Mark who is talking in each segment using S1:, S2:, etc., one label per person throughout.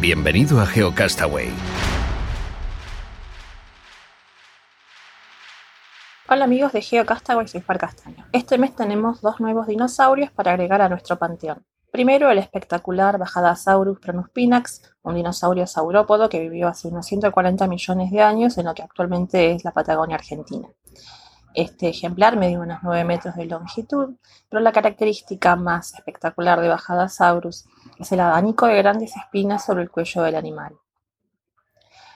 S1: Bienvenido a GeoCastaway.
S2: Hola amigos de GeoCastaway, soy Far Castaño. Este mes tenemos dos nuevos dinosaurios para agregar a nuestro panteón. Primero, el espectacular Bajadasaurus pronuspinax, un dinosaurio saurópodo que vivió hace unos 140 millones de años en lo que actualmente es la Patagonia Argentina. Este ejemplar medía unos 9 metros de longitud, pero la característica más espectacular de Bajadasaurus es el abanico de grandes espinas sobre el cuello del animal.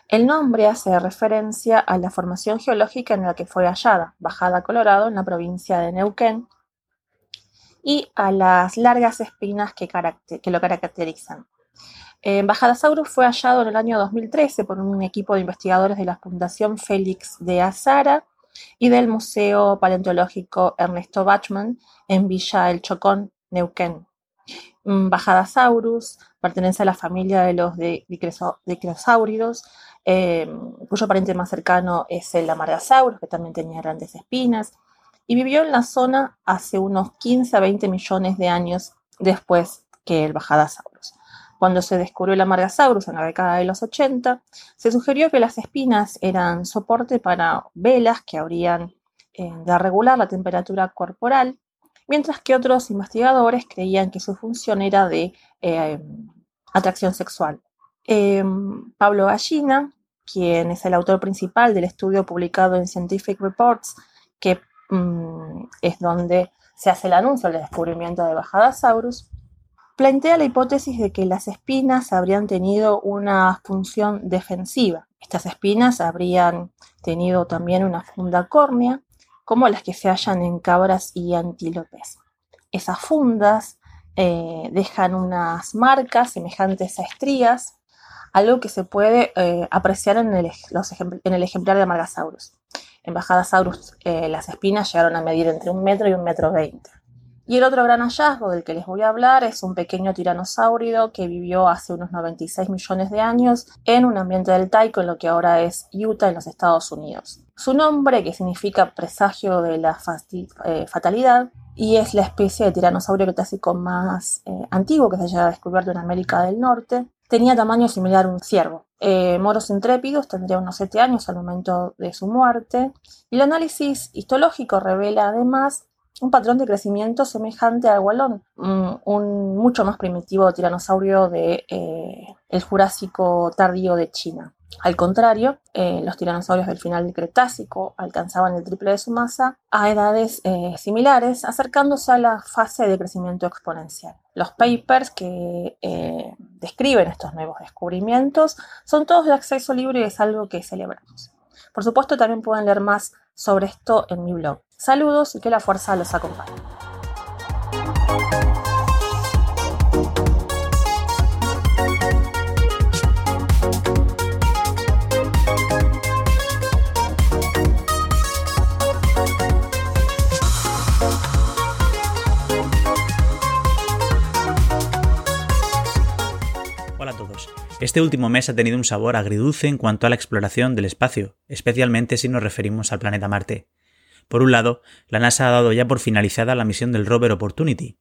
S2: El nombre hace referencia a la formación geológica en la que fue hallada, Bajada Colorado, en la provincia de Neuquén, y a las largas espinas que, lo caracterizan. Bajadasaurus fue hallado en el año 2013 por un equipo de investigadores de la Fundación Félix de Azara y del Museo Paleontológico Ernesto Bachmann en Villa El Chocón, Neuquén. Mm, Bajadasaurus pertenece a la familia de los dicrosáuridos, em, cuyo pariente más cercano es el Amargasaurus, que también tenía grandes espinas, y vivió en la zona hace unos 15 a 20 millones de años después que el Bajadasaurus. Cuando se descubrió el Amargasaurus en la década de los 80, se sugirió que las espinas eran soporte para velas que habrían eh, de regular la temperatura corporal mientras que otros investigadores creían que su función era de eh, atracción sexual. Em, Pablo Gallina, quien es el autor principal del estudio publicado en Scientific Reports, que mm, es donde se hace el anuncio del descubrimiento de Bajadasaurus, plantea la hipótesis de que las espinas habrían tenido una función defensiva. Estas espinas habrían tenido también una funda córnea como las que se hallan en cabras y antílopes. Esas fundas eh, dejan unas marcas semejantes a estrías, algo que se puede eh, apreciar en el, ejemplar de Margasaurus. En Bajadasaurus eh, las espinas llegaron a medir entre un metro y un metro veinte. Y el otro gran hallazgo del que les voy a hablar es un pequeño tiranosaurio que vivió hace unos 96 millones de años en un ambiente del Taiko, en lo que ahora es Utah, en los Estados Unidos. Su nombre, que significa presagio de la eh, fatalidad, y es la especie de tiranosaurio cretácico más eh, antiguo que se haya descubierto en América del Norte, tenía tamaño similar a un ciervo. Eh, Moros intrépidos tendría unos 7 años al momento de su muerte, y el análisis histológico revela además un patrón de crecimiento semejante al gualón, un, mucho más primitivo tiranosaurio del de, el Jurásico tardío de China. Al contrario, eh, los tiranosaurios del final del Cretácico alcanzaban el triple de su masa a edades eh, similares, acercándose a la fase de crecimiento exponencial. Los papers que eh, describen estos nuevos descubrimientos son todos de acceso libre y es algo que celebramos. Por supuesto, también pueden leer más sobre esto en mi blog. Saludos y que la fuerza los acompañe.
S3: Este último mes ha tenido un sabor agridulce en cuanto a la exploración del espacio, especialmente si nos referimos al planeta Marte. Por un lado, la NASA ha dado ya por finalizada la misión del rover Opportunity.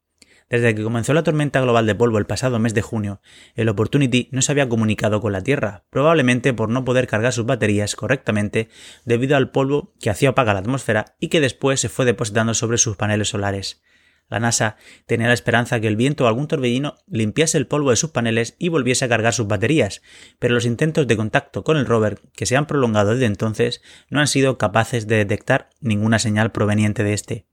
S3: Desde que comenzó la tormenta global de polvo el pasado mes de junio, el Opportunity no se había comunicado con la Tierra, probablemente por no poder cargar sus baterías correctamente debido al polvo que hacía opaca la atmósfera y que después se fue depositando sobre sus paneles solares. La NASA tenía la esperanza que el viento o algún torbellino limpiase el polvo de sus paneles y volviese a cargar sus baterías, pero los intentos de contacto con el rover, que se han prolongado desde entonces, no han sido capaces de detectar ninguna señal proveniente de este.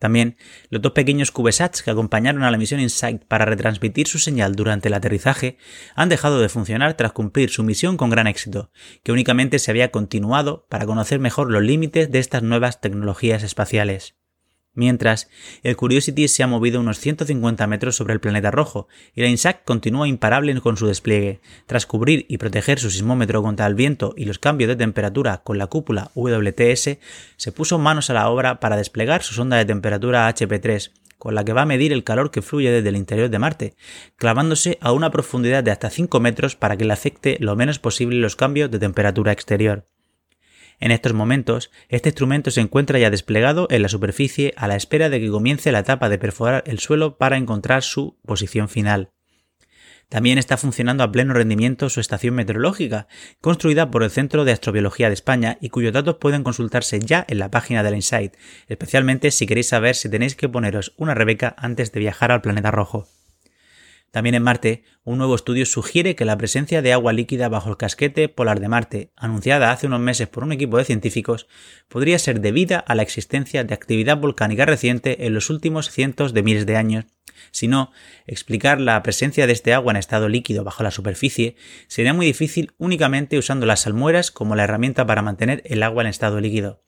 S3: También, los dos pequeños CubeSats que acompañaron a la misión InSight para retransmitir su señal durante el aterrizaje han dejado de funcionar tras cumplir su misión con gran éxito, que únicamente se había continuado para conocer mejor los límites de estas nuevas tecnologías espaciales. Mientras, el Curiosity se ha movido unos 150 metros sobre el planeta rojo y la INSAC continúa imparable con su despliegue. Tras cubrir y proteger su sismómetro contra el viento y los cambios de temperatura con la cúpula WTS, se puso manos a la obra para desplegar su sonda de temperatura HP3, con la que va a medir el calor que fluye desde el interior de Marte, clavándose a una profundidad de hasta 5 metros para que le afecte lo menos posible los cambios de temperatura exterior. En estos momentos, este instrumento se encuentra ya desplegado en la superficie a la espera de que comience la etapa de perforar el suelo para encontrar su posición final. También está funcionando a pleno rendimiento su estación meteorológica, construida por el Centro de Astrobiología de España y cuyos datos pueden consultarse ya en la página del Insight, especialmente si queréis saber si tenéis que poneros una Rebeca antes de viajar al planeta rojo. También en Marte, un nuevo estudio sugiere que la presencia de agua líquida bajo el casquete polar de Marte, anunciada hace unos meses por un equipo de científicos, podría ser debida a la existencia de actividad volcánica reciente en los últimos cientos de miles de años. Si no, explicar la presencia de este agua en estado líquido bajo la superficie sería muy difícil únicamente usando las salmueras como la herramienta para mantener el agua en estado líquido.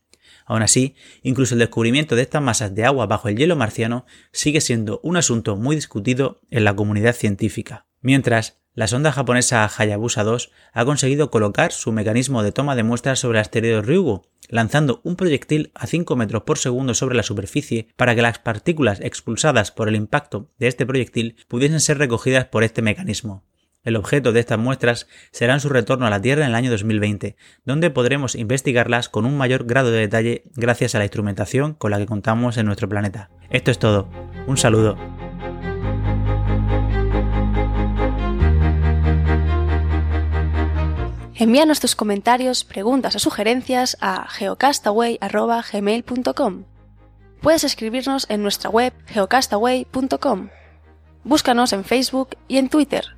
S3: Aún así, incluso el descubrimiento de estas masas de agua bajo el hielo marciano sigue siendo un asunto muy discutido en la comunidad científica. Mientras, la sonda japonesa Hayabusa 2 ha conseguido colocar su mecanismo de toma de muestras sobre el asteroide Ryugu, lanzando un proyectil a 5 metros por segundo sobre la superficie para que las partículas expulsadas por el impacto de este proyectil pudiesen ser recogidas por este mecanismo. El objeto de estas muestras será su retorno a la Tierra en el año 2020, donde podremos investigarlas con un mayor grado de detalle gracias a la instrumentación con la que contamos en nuestro planeta. Esto es todo. Un saludo.
S4: Envíanos tus comentarios, preguntas o sugerencias a geocastaway.gmail.com. Puedes escribirnos en nuestra web geocastaway.com. Búscanos en Facebook y en Twitter